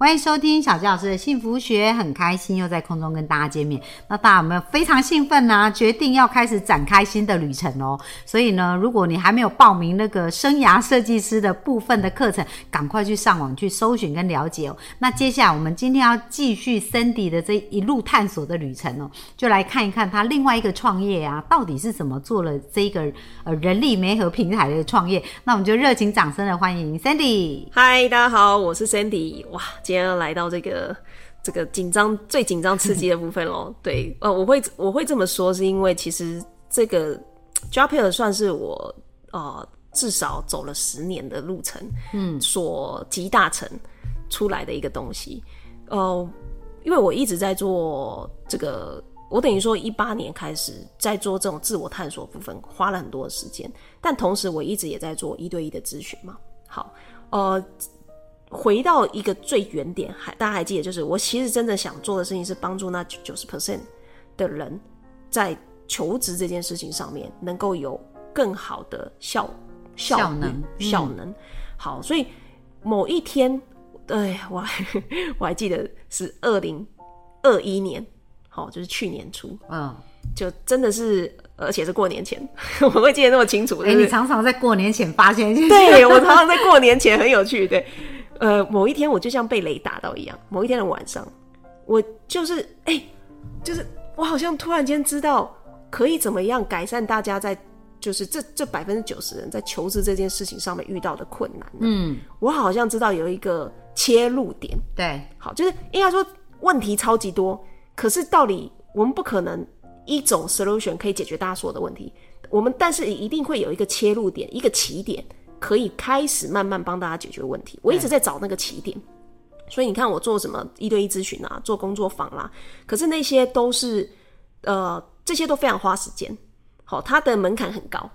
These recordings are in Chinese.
欢迎收听小杰老师的幸福学，很开心又在空中跟大家见面。那大家有没有非常兴奋呢？决定要开始展开新的旅程哦。所以呢，如果你还没有报名那个生涯设计师的部分的课程，赶快去上网去搜寻跟了解哦。那接下来我们今天要继续 Cindy 的这一路探索的旅程哦，就来看一看他另外一个创业啊，到底是怎么做了这个呃人力媒合平台的创业。那我们就热情掌声的欢迎 Cindy。嗨，大家好，我是 Cindy。哇。今天要来到这个这个紧张、最紧张、刺激的部分喽。对，呃，我会我会这么说，是因为其实这个 j o p p e r 算是我呃至少走了十年的路程，嗯，所集大成出来的一个东西。呃，因为我一直在做这个，我等于说一八年开始在做这种自我探索部分，花了很多的时间，但同时我一直也在做一对一的咨询嘛。好，呃。回到一个最原点，还大家还记得，就是我其实真的想做的事情是帮助那九十 percent 的人在求职这件事情上面能够有更好的效效能效能。好，所以某一天，哎我还 我还记得是二零二一年，好，就是去年初，嗯，就真的是，而且是过年前，我会记得那么清楚。哎，你常常在过年前发现一些，对我常常在过年前很有趣，对。呃，某一天我就像被雷打到一样。某一天的晚上，我就是哎，就是我好像突然间知道可以怎么样改善大家在就是这这百分之九十人在求职这件事情上面遇到的困难。嗯，我好像知道有一个切入点。对，好，就是应该说问题超级多，可是道理我们不可能一种 solution 可以解决大家所有的问题。我们但是一定会有一个切入点，一个起点。可以开始慢慢帮大家解决问题。我一直在找那个起点，所以你看我做什么一对一咨询啊，做工作坊啦，可是那些都是呃，这些都非常花时间。好，它的门槛很高，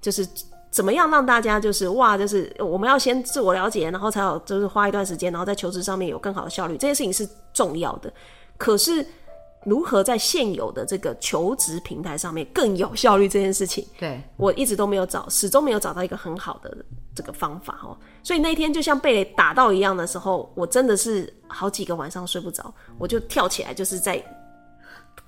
就是怎么样让大家就是哇，就是我们要先自我了解，然后才有就是花一段时间，然后在求职上面有更好的效率，这件事情是重要的。可是。如何在现有的这个求职平台上面更有效率这件事情，对我一直都没有找，始终没有找到一个很好的这个方法哦。所以那天就像被打到一样的时候，我真的是好几个晚上睡不着，我就跳起来，就是在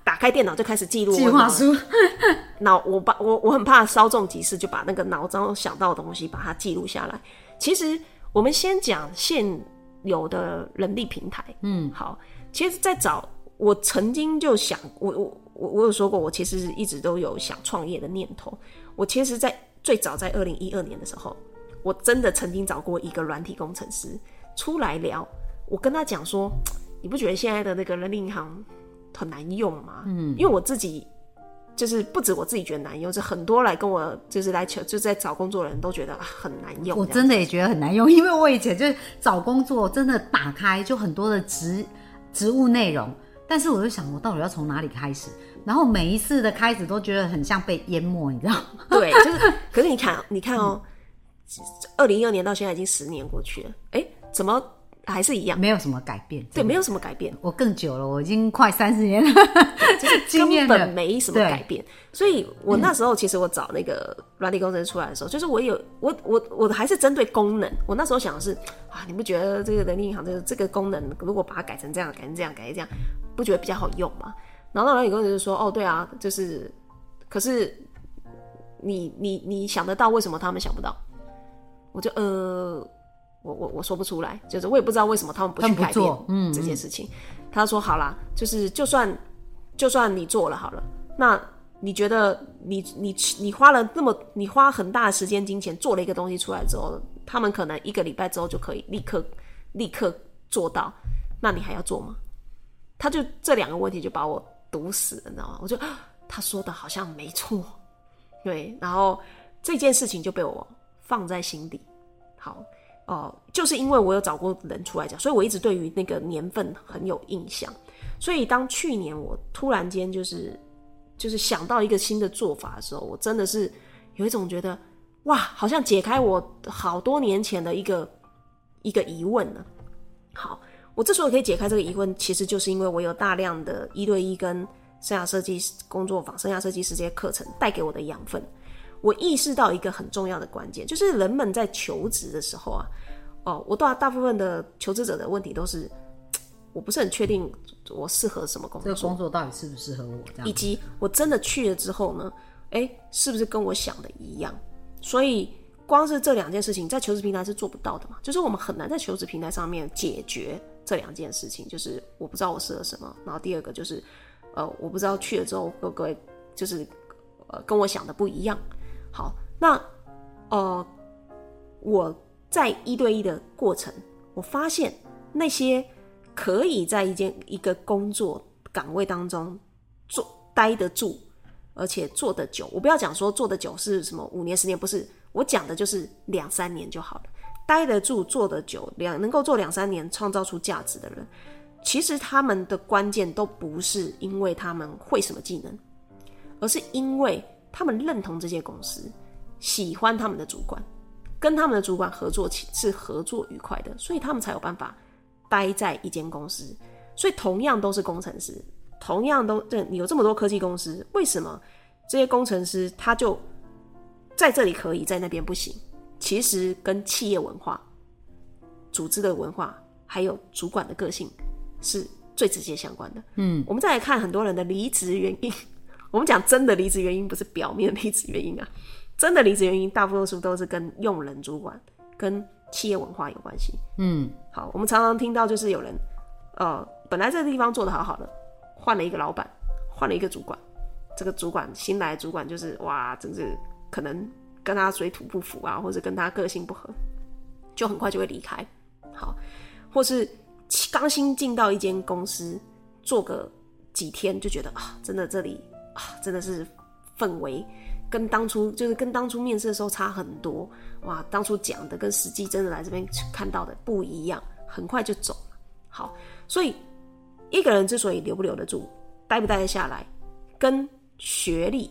打开电脑就开始记录计划书。脑我把我我很怕稍纵即逝，就把那个脑中想到的东西把它记录下来。其实我们先讲现有的人力平台，嗯，好，其实，在找。我曾经就想，我我我我有说过，我其实一直都有想创业的念头。我其实，在最早在二零一二年的时候，我真的曾经找过一个软体工程师出来聊。我跟他讲说，你不觉得现在的那个人力银行很难用吗？嗯，因为我自己就是不止我自己觉得难用，是很多来跟我就是来求就在找工作的人都觉得很难用。我真的也觉得很难用，因为我以前就找工作，真的打开就很多的职职务内容。但是我就想，我到底要从哪里开始？然后每一次的开始都觉得很像被淹没，你知道吗？对，就是。可是你看，你看哦，二零一二年到现在已经十年过去了，哎，怎么还是一样？没有什么改变。对，没有什么改变。我更久了，我已经快三十年了，就是根本没什么改变。所以我那时候其实我找那个软体工程师出来的时候，就是我有我我我还是针对功能。我那时候想的是啊，你不觉得这个人力银行这个这个功能，如果把它改成这样，改成这样，改成这样？不觉得比较好用吗？然后那软体工程师说：“哦，对啊，就是，可是你你你想得到，为什么他们想不到？”我就呃，我我我说不出来，就是我也不知道为什么他们不去改变嗯这件事情。他说：“好啦，就是就算就算你做了好了，那你觉得你你你花了那么你花很大的时间金钱做了一个东西出来之后，他们可能一个礼拜之后就可以立刻立刻做到，那你还要做吗？”他就这两个问题就把我堵死了，你知道吗？我就 他说的好像没错，对，然后这件事情就被我放在心底。好哦，就是因为我有找过人出来讲，所以我一直对于那个年份很有印象。所以当去年我突然间就是就是想到一个新的做法的时候，我真的是有一种觉得哇，好像解开我好多年前的一个一个疑问呢。好，我之所以可以解开这个疑问，其实就是因为我有大量的一对一跟生涯设计工作坊、生涯设计师这些课程带给我的养分。我意识到一个很重要的关键，就是人们在求职的时候啊，哦，我大大部分的求职者的问题都是，我不是很确定我适合什么工作，这个工作到底适不适合我，这样，以及我真的去了之后呢，哎，是不是跟我想的一样？所以光是这两件事情，在求职平台是做不到的嘛，就是我们很难在求职平台上面解决这两件事情，就是我不知道我适合什么，然后第二个就是，呃，我不知道去了之后会不会就是呃跟我想的不一样。好，那呃，我在一对一的过程，我发现那些可以在一件一个工作岗位当中做待得住，而且做得久。我不要讲说做得久是什么五年十年，不是，我讲的就是两三年就好了。待得住、做得久，两能够做两三年，创造出价值的人，其实他们的关键都不是因为他们会什么技能，而是因为。他们认同这些公司，喜欢他们的主管，跟他们的主管合作起是合作愉快的，所以他们才有办法待在一间公司。所以同样都是工程师，同样都这你有这么多科技公司，为什么这些工程师他就在这里可以，在那边不行？其实跟企业文化、组织的文化，还有主管的个性是最直接相关的。嗯，我们再来看很多人的离职原因。我们讲真的离职原因不是表面离职原因啊，真的离职原因大多数都是跟用人主管、跟企业文化有关系。嗯，好，我们常常听到就是有人，呃，本来这个地方做的好好的，换了一个老板，换了一个主管，这个主管新来的主管就是哇，真是可能跟他水土不服啊，或者跟他个性不合，就很快就会离开。好，或是刚新进到一间公司做个几天就觉得啊，真的这里。啊，真的是氛围跟当初就是跟当初面试的时候差很多哇！当初讲的跟实际真的来这边看到的不一样，很快就走了。好，所以一个人之所以留不留得住，待不待得下来，跟学历、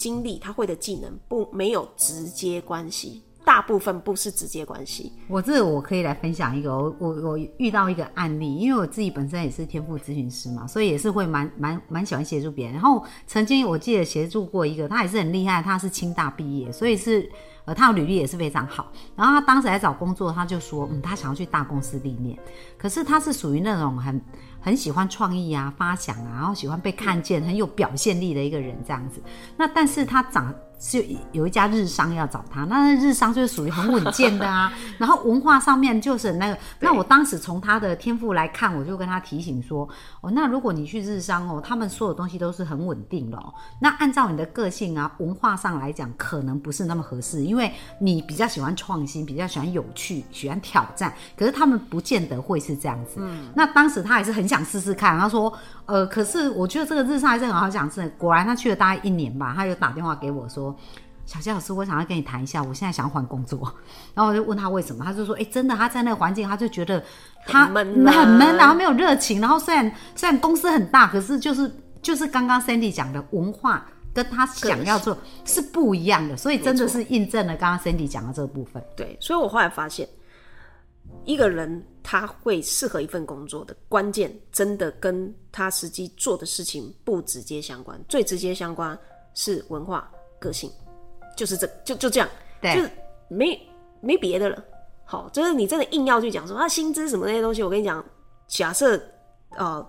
经历、他会的技能不没有直接关系。大部分不是直接关系。我这我可以来分享一个，我我我遇到一个案例，因为我自己本身也是天赋咨询师嘛，所以也是会蛮蛮蛮喜欢协助别人。然后曾经我记得协助过一个，他也是很厉害，他是清大毕业，所以是呃他的履历也是非常好。然后他当时来找工作，他就说，嗯，他想要去大公司历练，可是他是属于那种很很喜欢创意啊、发想啊，然后喜欢被看见、很有表现力的一个人这样子。那但是他长。是有一家日商要找他，那日商就是属于很稳健的啊，然后文化上面就是那个。那我当时从他的天赋来看，我就跟他提醒说：哦，那如果你去日商哦，他们所有东西都是很稳定的哦。那按照你的个性啊，文化上来讲，可能不是那么合适，因为你比较喜欢创新，比较喜欢有趣，喜欢挑战。可是他们不见得会是这样子。嗯。那当时他还是很想试试看，他说：呃，可是我觉得这个日商还是很好想试果然他去了大概一年吧，他就打电话给我说。小谢老师，我想要跟你谈一下，我现在想换工作，然后我就问他为什么，他就说，哎，真的，他在那个环境，他就觉得他很闷，然后没有热情，然后虽然虽然公司很大，可是就是就是刚刚 Sandy 讲的文化跟他想要做是不一样的，所以真的是印证了刚刚 Sandy 讲的这个部分。对，所以我后来发现，一个人他会适合一份工作的关键，真的跟他实际做的事情不直接相关，最直接相关是文化个性。就是这就就这样，就是没没别的了。好，就是你真的硬要去讲说他薪资什么那些东西，我跟你讲，假设呃，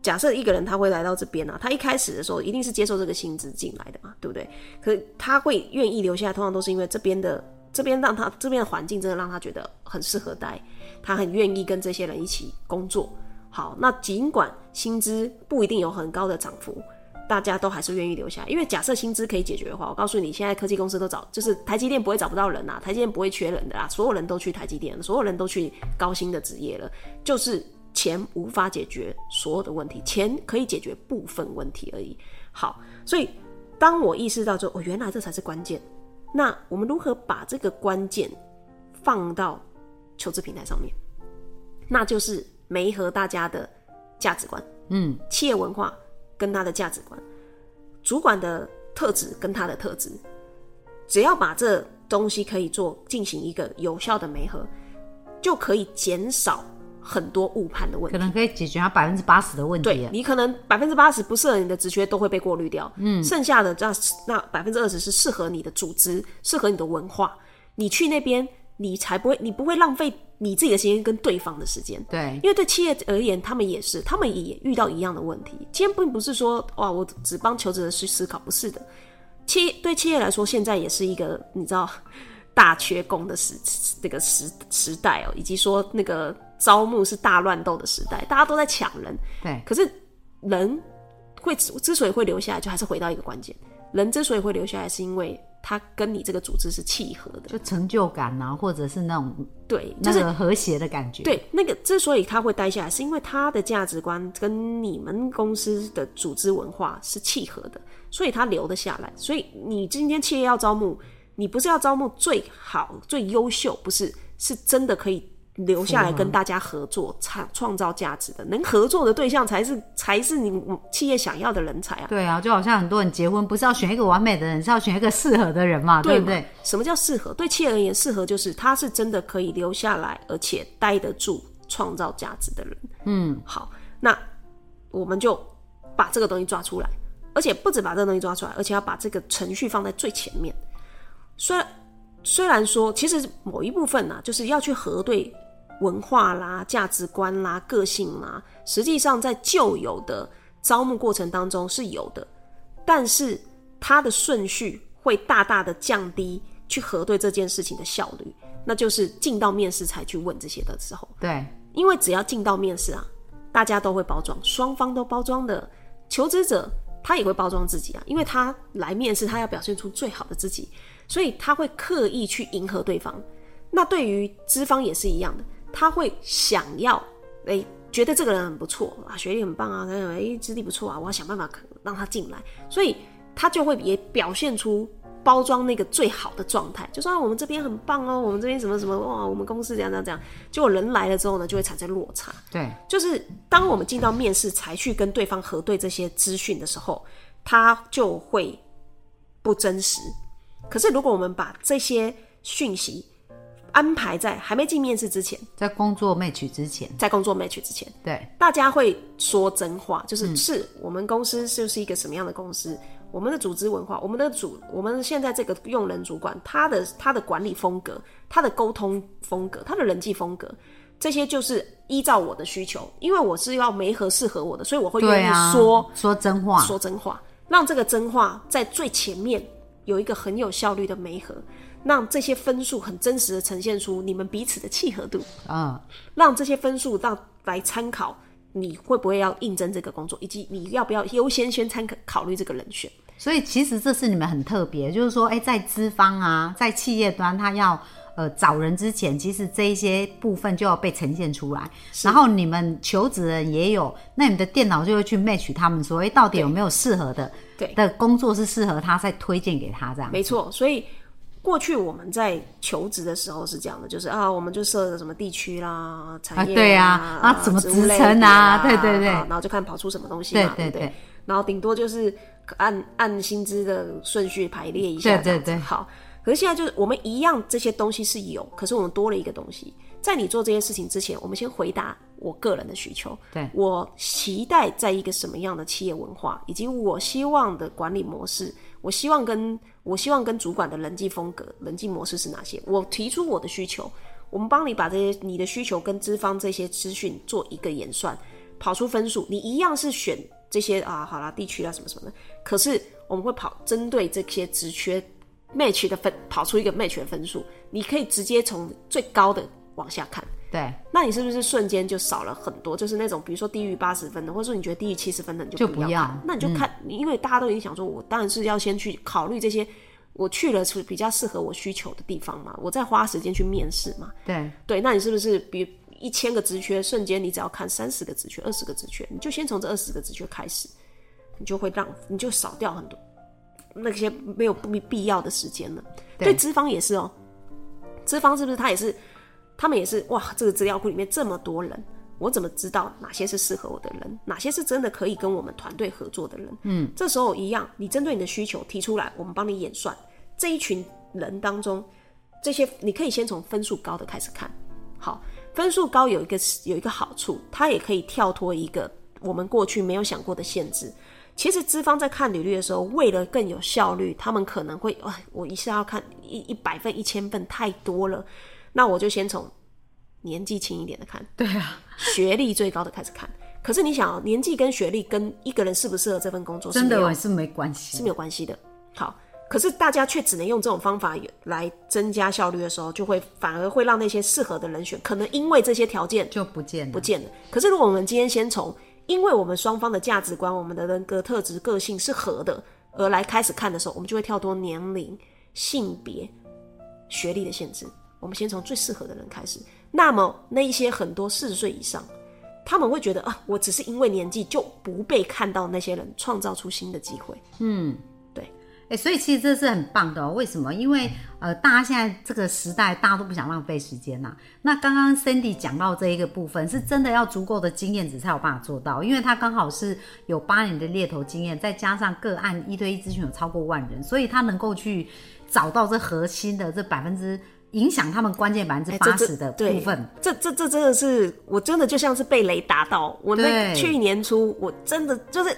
假设一个人他会来到这边啊，他一开始的时候一定是接受这个薪资进来的嘛，对不对？可是他会愿意留下来，通常都是因为这边的这边让他这边的环境真的让他觉得很适合待，他很愿意跟这些人一起工作。好，那尽管薪资不一定有很高的涨幅。大家都还是愿意留下，因为假设薪资可以解决的话，我告诉你，现在科技公司都找，就是台积电不会找不到人呐，台积电不会缺人的啦，所有人都去台积电，所有人都去高薪的职业了，就是钱无法解决所有的问题，钱可以解决部分问题而已。好，所以当我意识到说，哦，原来这才是关键，那我们如何把这个关键放到求职平台上面？那就是媒合大家的价值观，嗯，企业文化。跟他的价值观，主管的特质跟他的特质，只要把这东西可以做进行一个有效的媒合，就可以减少很多误判的问题。可能可以解决他百分之八十的问题。对你可能百分之八十不适合你的职缺都会被过滤掉，嗯，剩下的那那百分之二十是适合你的组织、适合你的文化，你去那边你才不会，你不会浪费你自己的时间跟对方的时间。对，因为对企业而言，他们也是，他们也遇到一样的问题。今天并不是说哇，我只帮求职者去思考，不是的。企对企业来说，现在也是一个你知道大缺工的时那个时时代哦，以及说那个招募是大乱斗的时代，大家都在抢人。对，可是人会之所以会留下来，就还是回到一个关键：人之所以会留下来，是因为他跟你这个组织是契合的，就成就感啊，或者是那种对，就是和谐的感觉。对，那个之所以他会待下来，是因为他的价值观跟你们公司的组织文化是契合的。所以他留得下来。所以你今天企业要招募，你不是要招募最好、最优秀，不是，是真的可以留下来跟大家合作、创创造价值的，能合作的对象才是才是你企业想要的人才啊。对啊，就好像很多人结婚不是要选一个完美的人，是要选一个适合的人嘛，对不对？什么叫适合？对企业而言，适合就是他是真的可以留下来，而且待得住、创造价值的人。嗯，好，那我们就把这个东西抓出来。而且不止把这个东西抓出来，而且要把这个程序放在最前面。虽然虽然说，其实某一部分呢，就是要去核对文化啦、价值观啦、个性啦，实际上在旧有的招募过程当中是有的，但是它的顺序会大大的降低去核对这件事情的效率。那就是进到面试才去问这些的时候，对，因为只要进到面试啊，大家都会包装，双方都包装的求职者。他也会包装自己啊，因为他来面试，他要表现出最好的自己，所以他会刻意去迎合对方。那对于资方也是一样的，他会想要，哎，觉得这个人很不错啊，学历很棒啊，他认为哎资历不错啊，我要想办法让他进来，所以他就会也表现出。包装那个最好的状态，就说我们这边很棒哦，我们这边什么什么哇，我们公司怎样怎样怎样。结果人来了之后呢，就会产生落差。对，就是当我们进到面试才去跟对方核对这些资讯的时候，他就会不真实。可是如果我们把这些讯息安排在还没进面试之前，在工作 match 之前，在工作 match 之前，对，大家会说真话，就是是我们公司就是一个什么样的公司。我们的组织文化，我们的主，我们现在这个用人主管，他的他的管理风格，他的沟通风格，他的人际风格，这些就是依照我的需求，因为我是要没合适合我的，所以我会愿意说说真话，说真话，让这个真话在最前面有一个很有效率的媒合，让这些分数很真实的呈现出你们彼此的契合度，啊，让这些分数让来参考你会不会要应征这个工作，以及你要不要优先先参考考虑这个人选。所以其实这是你们很特别，就是说，哎，在资方啊，在企业端，他要呃找人之前，其实这一些部分就要被呈现出来。然后你们求职人也有，那你们的电脑就会去 match 他们，说，哎，到底有没有适合的对的工作是适合他，再推荐给他这样。没错，所以过去我们在求职的时候是这样的，就是啊，我们就设什么地区啦、产业对啊，啊，什么职称啊，对对对，然后就看跑出什么东西嘛，对对对，然后顶多就是。按按薪资的顺序排列一下，对对对，好。可是现在就是我们一样，这些东西是有，可是我们多了一个东西。在你做这些事情之前，我们先回答我个人的需求。对我期待在一个什么样的企业文化，以及我希望的管理模式，我希望跟我希望跟主管的人际风格、人际模式是哪些？我提出我的需求，我们帮你把这些你的需求跟资方这些资讯做一个演算，跑出分数，你一样是选。这些啊，好啦，地区啊，什么什么的，可是我们会跑针对这些职缺 match 的分，跑出一个 match 的分数，你可以直接从最高的往下看。对，那你是不是瞬间就少了很多？就是那种比如说低于八十分的，或者说你觉得低于七十分的，你就不要。那你就看，因为大家都已经想说，我当然是要先去考虑这些，我去了是比较适合我需求的地方嘛，我再花时间去面试嘛。对对，那你是不是比？一千个职缺，瞬间你只要看三十个职缺、二十个职缺，你就先从这二十个职缺开始，你就会让你就少掉很多那些没有必必要的时间了。对资方也是哦，资方是不是他也是？他们也是哇，这个资料库里面这么多人，我怎么知道哪些是适合我的人，哪些是真的可以跟我们团队合作的人？嗯，这时候一样，你针对你的需求提出来，我们帮你演算这一群人当中。这些你可以先从分数高的开始看。好，分数高有一个有一个好处，它也可以跳脱一个我们过去没有想过的限制。其实资方在看履历的时候，为了更有效率，他们可能会，哇，我一下要看一一百份、一千份太多了，那我就先从年纪轻一点的看，对啊，学历最高的开始看。可是你想，年纪跟学历跟一个人适不适合这份工作，真的是没关系，是没有关系的。好，可是大家却只能用这种方法来增加效率的时候，就会反而会让那些适合的人选，可能因为这些条件就不见不见了。可是如果我们今天先从因为我们双方的价值观、我们的人格特质、个性是合的，而来开始看的时候，我们就会跳脱年龄、性别、学历的限制。我们先从最适合的人开始。那么那一些很多四十岁以上，他们会觉得啊，我只是因为年纪就不被看到，那些人创造出新的机会。嗯。哎，所以其实这是很棒的哦。为什么？因为呃，大家现在这个时代，大家都不想浪费时间呐。那刚刚 Cindy 讲到这一个部分，是真的要足够的经验值才有办法做到。因为他刚好是有八年的猎头经验，再加上个案一对一咨询有超过万人，所以他能够去找到这核心的这百分之影响他们关键百分之八十的部分。这这这真的是，我真的就像是被雷打到。我那去年初，我真的就是。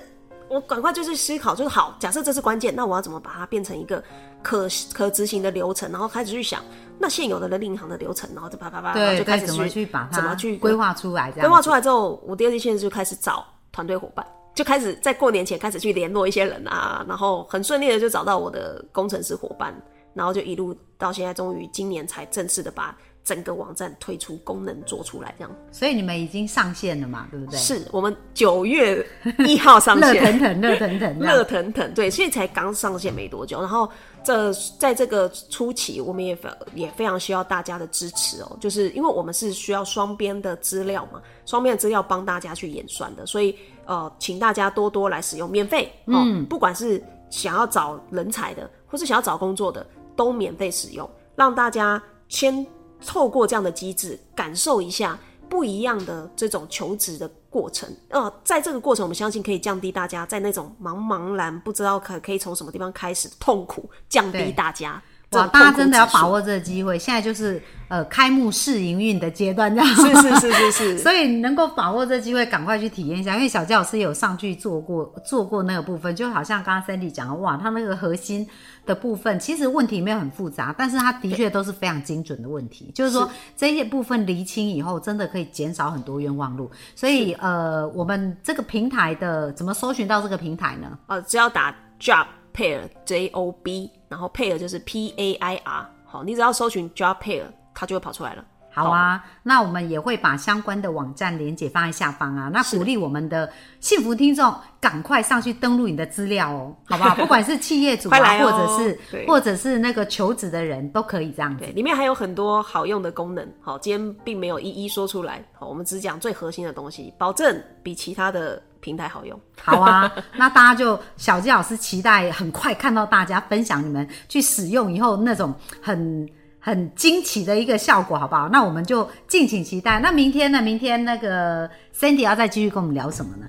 我赶快就是思考，就是好，假设这是关键，那我要怎么把它变成一个可可执行的流程？然后开始去想，那现有的人力银行的流程，然后就啪啪啪，就开始怎么去把它怎么去规划出来？规划出来之后，我第二件事就开始找团队伙伴，就开始在过年前开始去联络一些人啊，然后很顺利的就找到我的工程师伙伴，然后就一路到现在，终于今年才正式的把。整个网站推出功能做出来，这样，所以你们已经上线了嘛？对不对？是我们九月一号上线，热腾腾，热腾腾，热腾腾，对，所以才刚上线没多久。然后这在这个初期，我们也非也非常需要大家的支持哦，就是因为我们是需要双边的资料嘛，双边的资料帮大家去演算的，所以呃，请大家多多来使用，免费哦，不管是想要找人才的，或是想要找工作的，都免费使用，让大家先。透过这样的机制，感受一下不一样的这种求职的过程。呃，在这个过程，我们相信可以降低大家在那种茫茫然不知道可可以从什么地方开始痛苦，降低大家。哇，大家真的要把握这个机会，现在就是呃开幕试营运的阶段，这样是是是是是，所以能够把握这机会，赶快去体验一下。因为小教老师有上去做过做过那个部分，就好像刚刚 Cindy 讲的，哇，他那个核心的部分其实问题没有很复杂，但是他的确都是非常精准的问题，就是说这些部分厘清以后，真的可以减少很多冤枉路。所以呃，我们这个平台的怎么搜寻到这个平台呢？呃，只要打 Job Pair J O B。然后 pair 就是 P A I R，好，你只要搜寻 job pair，它就会跑出来了。好啊，那我们也会把相关的网站连接放在下方啊。那鼓励我们的幸福听众赶快上去登录你的资料哦，好不好？不管是企业主啊，或者是或者是那个求职的人都可以这样子。里面还有很多好用的功能，好，今天并没有一一说出来，好，我们只讲最核心的东西，保证比其他的。平台好用，好啊，那大家就小鸡老师期待很快看到大家分享你们去使用以后那种很很惊奇的一个效果，好不好？那我们就敬请期待。那明天呢？明天那个 Cindy 要再继续跟我们聊什么呢？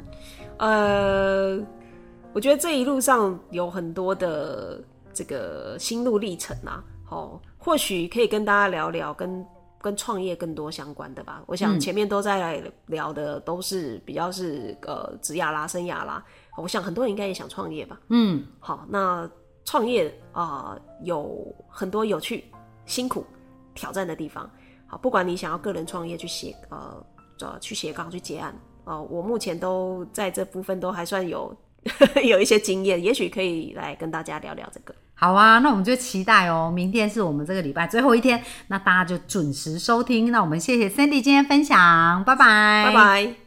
呃，我觉得这一路上有很多的这个心路历程啊，哦，或许可以跟大家聊聊跟。跟创业更多相关的吧，我想前面都在聊的都是比较是呃职涯啦、生涯啦，我想很多人应该也想创业吧。嗯，好，那创业啊有很多有趣、辛苦、挑战的地方。好，不管你想要个人创业去写呃呃去写稿去结案，呃，我目前都在这部分都还算有 有一些经验，也许可以来跟大家聊聊这个。好啊，那我们就期待哦。明天是我们这个礼拜最后一天，那大家就准时收听。那我们谢谢 Cindy 今天分享，拜拜，拜拜。